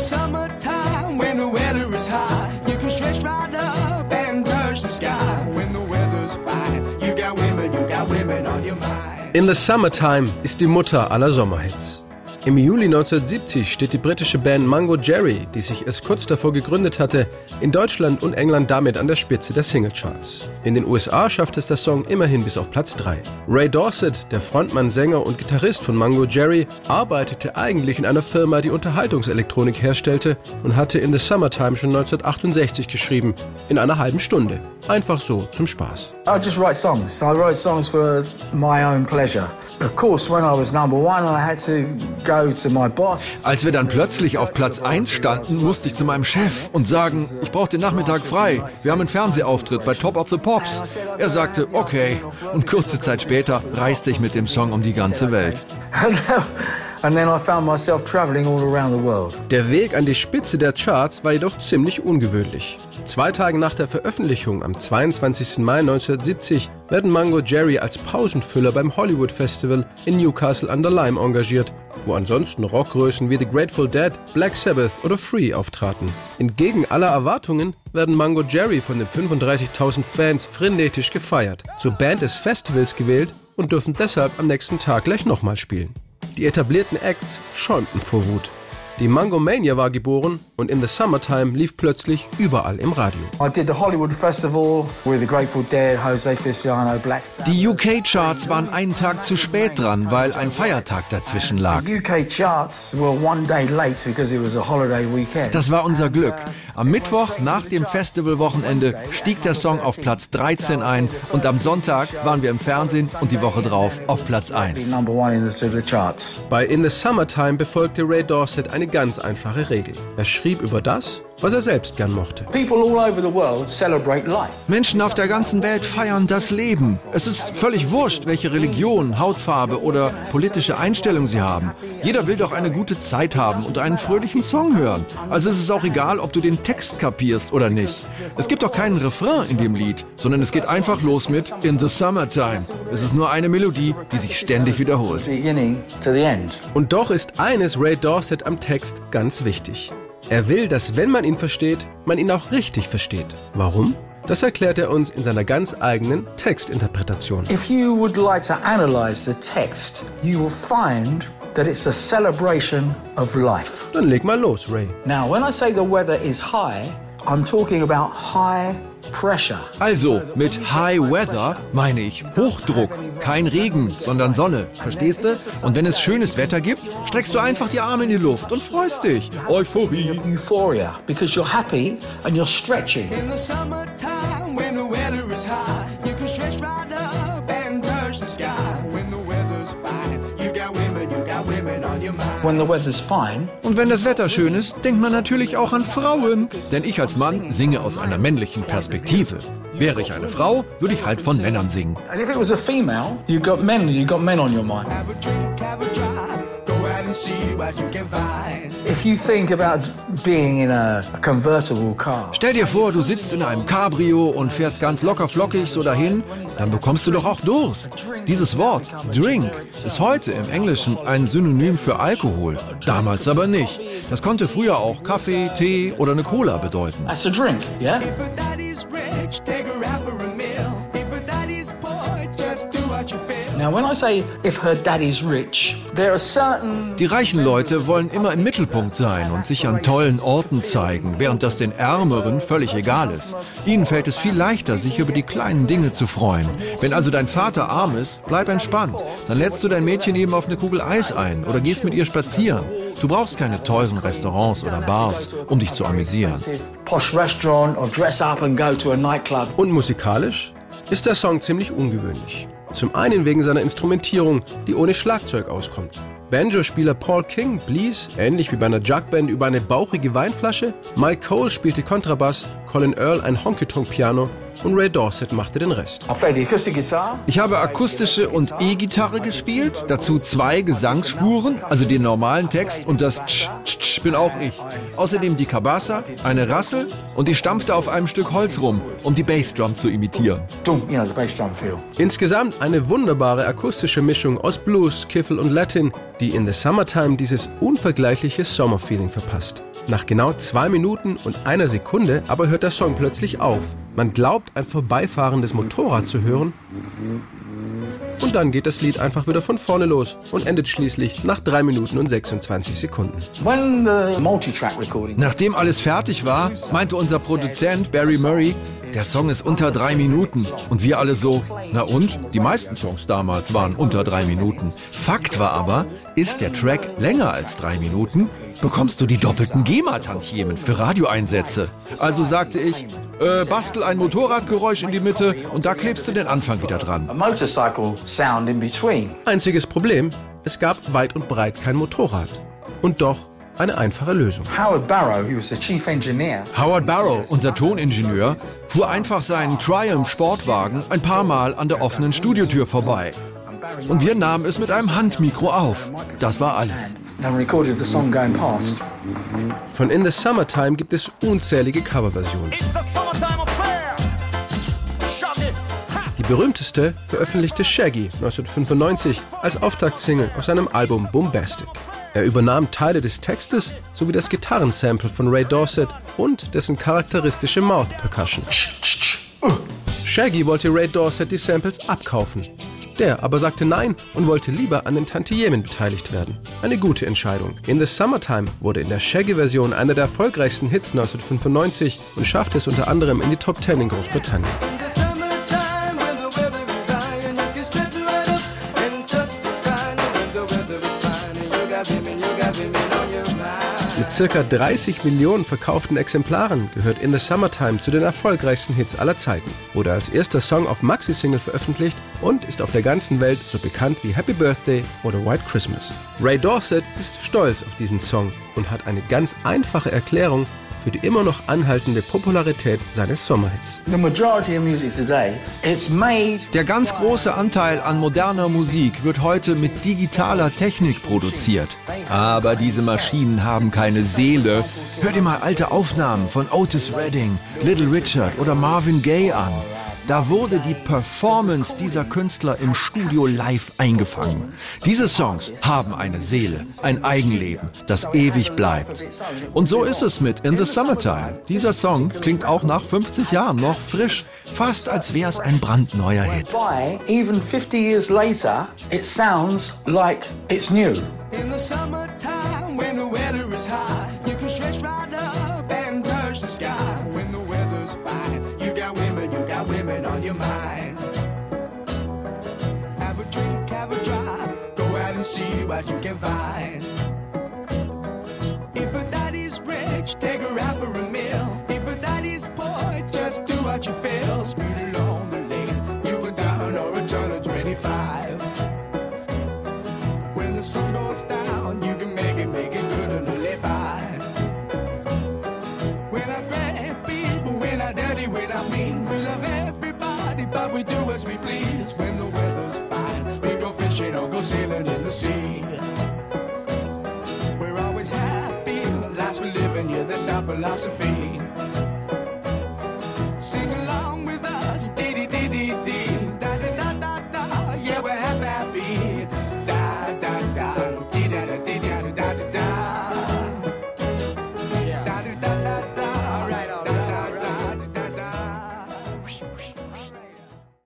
the summertime when the weather is high, you can stretch right up and touch the sky. When the weather's fine, you got women, you got women on your mind. In the Summertime ist die Mutter aller Sommerhits. Im Juli 1970 steht die britische Band Mango Jerry, die sich erst kurz davor gegründet hatte, in Deutschland und England damit an der Spitze der Singlecharts. In den USA schafft es der Song immerhin bis auf Platz 3. Ray Dorset, der Frontmann, Sänger und Gitarrist von Mango Jerry, arbeitete eigentlich in einer Firma, die Unterhaltungselektronik herstellte und hatte in The Summertime schon 1968 geschrieben, in einer halben Stunde. Einfach so zum Spaß. I just write songs. I write songs for my own pleasure. Of course, when I was number one, I had to go to my boss. Als wir dann plötzlich auf Platz 1 standen, musste ich zu meinem Chef und sagen, ich brauche den Nachmittag frei. Wir haben einen Fernsehauftritt bei Top of the Pops. Er sagte, okay. Und kurze Zeit später reiste ich mit dem Song um die ganze Welt. And then I found myself traveling all around the world. Der Weg an die Spitze der Charts war jedoch ziemlich ungewöhnlich. Zwei Tage nach der Veröffentlichung, am 22. Mai 1970, werden Mango Jerry als Pausenfüller beim Hollywood Festival in Newcastle under Lyme engagiert, wo ansonsten Rockgrößen wie The Grateful Dead, Black Sabbath oder Free auftraten. Entgegen aller Erwartungen werden Mango Jerry von den 35.000 Fans frenetisch gefeiert, zur Band des Festivals gewählt und dürfen deshalb am nächsten Tag gleich nochmal spielen. Die etablierten Acts schäumten vor Wut. Die Mango Mania war geboren und in the Summertime lief plötzlich überall im Radio. Die UK-Charts waren einen Tag zu spät dran, weil ein Feiertag dazwischen lag. The UK charts were one day late because it was a holiday weekend. Das war unser Glück. Am Mittwoch nach dem Festivalwochenende stieg der Song auf Platz 13 ein und am Sonntag waren wir im Fernsehen und die Woche drauf auf Platz 1. Number one in the, the charts. Bei In the Summertime befolgte Ray Dorset eine ganz einfache Regel. Er schrieb über das, was er selbst gern mochte. People all over the world celebrate life. Menschen auf der ganzen Welt feiern das Leben. Es ist völlig wurscht, welche Religion, Hautfarbe oder politische Einstellung sie haben. Jeder will doch eine gute Zeit haben und einen fröhlichen Song hören. Also es ist auch egal, ob du den Text kapierst oder nicht. Es gibt doch keinen Refrain in dem Lied, sondern es geht einfach los mit In the Summertime. Es ist nur eine Melodie, die sich ständig wiederholt. Und doch ist eines Ray Dorset am Text ganz wichtig. Er will, dass wenn man ihn versteht, man ihn auch richtig versteht. Warum? Das erklärt er uns in seiner ganz eigenen Textinterpretation. If you would like to analyze the text, you will find that it's a celebration of life. Dann leg mal los, Ray. Now, when I say the weather is high, I'm talking about high pressure. Also, mit High Weather meine ich Hochdruck. Kein Regen, sondern Sonne. Verstehst du? Und wenn es schönes Wetter gibt, streckst du einfach die Arme in die Luft und freust dich. Euphorie. Euphoria, because you're happy and you're stretching. In the summertime Und wenn das Wetter schön ist, denkt man natürlich auch an Frauen. Denn ich als Mann singe aus einer männlichen Perspektive. Wäre ich eine Frau, würde ich halt von Männern singen. and if it was a female, you got men, you got men on your mind. And see what you can find. If you think about being in a, a convertible car, Stell dir vor, du sitzt in einem Cabrio und fährst ganz locker flockig so dahin, dann bekommst du doch auch Durst. Dieses Wort, Drink, ist heute im Englischen ein Synonym für Alkohol. Damals aber nicht. Das konnte früher auch Kaffee, Tee oder eine Cola bedeuten. that's a drink, yeah? Die reichen Leute wollen immer im Mittelpunkt sein und sich an tollen Orten zeigen, während das den Ärmeren völlig egal ist. Ihnen fällt es viel leichter, sich über die kleinen Dinge zu freuen. Wenn also dein Vater arm ist, bleib entspannt. Dann lädst du dein Mädchen eben auf eine Kugel Eis ein oder gehst mit ihr spazieren. Du brauchst keine teuren Restaurants oder Bars, um dich zu amüsieren. posh restaurant or dress up and go to a nightclub. Und musikalisch ist der Song ziemlich ungewöhnlich. Zum einen wegen seiner Instrumentierung, die ohne Schlagzeug auskommt. Banjo-Spieler Paul King blies, ähnlich wie bei einer Jugband, über eine bauchige Weinflasche. Mike Cole spielte Kontrabass, Colin Earl ein Honky-Tonk-Piano und Ray Dorset machte den Rest. Ich habe akustische und E-Gitarre gespielt, dazu zwei Gesangsspuren, also den normalen Text und das Tsch, Tsch, Tsch bin auch ich. Außerdem die Kabassa, eine Rassel und ich stampfte auf einem Stück Holz rum, um die Bassdrum zu imitieren. Insgesamt eine wunderbare akustische Mischung aus Blues, Kiffel und Latin, die in The Summertime dieses unvergleichliche Sommerfeeling verpasst. Nach genau zwei Minuten und einer Sekunde aber hört der Song plötzlich auf. Man glaubt, ein vorbeifahrendes Motorrad zu hören. Und dann geht das Lied einfach wieder von vorne los und endet schließlich nach 3 Minuten und 26 Sekunden. Nachdem alles fertig war, meinte unser Produzent Barry Murray, der Song ist unter drei Minuten. Und wir alle so, na und? Die meisten Songs damals waren unter drei Minuten. Fakt war aber, ist der Track länger als drei Minuten, bekommst du die doppelten GEMA-Tantiemen für Radioeinsätze. Also sagte ich, äh, bastel ein Motorradgeräusch in die Mitte und da klebst du den Anfang wieder dran. Einziges Problem, es gab weit und breit kein Motorrad. Und doch eine einfache Lösung. Howard Barrow, he was the chief engineer. Howard Barrow, unser Toningenieur, fuhr einfach seinen Triumph Sportwagen ein paar Mal an der offenen Studiotür vorbei. Und wir nahmen es mit einem Handmikro auf. Das war alles. Von In the Summertime gibt es unzählige Coverversionen. Die berühmteste veröffentlichte Shaggy 1995 als Auftaktsingle auf seinem Album Bombastic. Er übernahm Teile des Textes sowie das Gitarrensample von Ray Dorset und dessen charakteristische Mouth Percussion. Shaggy wollte Ray Dorset die Samples abkaufen. Der aber sagte nein und wollte lieber an den Tantiemen beteiligt werden. Eine gute Entscheidung. In the Summertime wurde in der Shaggy-Version einer der erfolgreichsten Hits 1995 und schaffte es unter anderem in die Top 10 in Großbritannien. Mit circa 30 Millionen verkauften Exemplaren gehört In the Summertime zu den erfolgreichsten Hits aller Zeiten. Wurde als erster Song auf Maxi-Single veröffentlicht und ist auf der ganzen Welt so bekannt wie Happy Birthday oder White Christmas. Ray Dorset ist stolz auf diesen Song und hat eine ganz einfache Erklärung für die immer noch anhaltende Popularität seines Sommerhits. Der ganz große Anteil an moderner Musik wird heute mit digitaler Technik produziert. Aber diese Maschinen haben keine Seele. Hör dir mal alte Aufnahmen von Otis Redding, Little Richard oder Marvin Gaye an. Da wurde die Performance dieser Künstler im Studio live eingefangen. Diese Songs haben eine Seele, ein Eigenleben, das ewig bleibt. Und so ist es mit In the Summertime. Dieser Song klingt auch nach 50 Jahren noch frisch, fast als wäre es ein brandneuer Hit. even 50 years later, it sounds like it's new. In the summertime when the weather is high, you can stretch right your mind. Have a drink, have a drive, go out and see what you can find. If a daddy's rich, take her out for a meal. If a daddy's poor, just do what you feel. Speed along the lane, you can turn or a turn of 25. When the sun goes down, you can make it, make it good and live by. When I grab people, when I dirty, when I mean, we love everybody, but we do as we please. When the weather's fine, we go fishing or go sailing in the sea. We're always happy, lives we live in, yeah, that's our philosophy.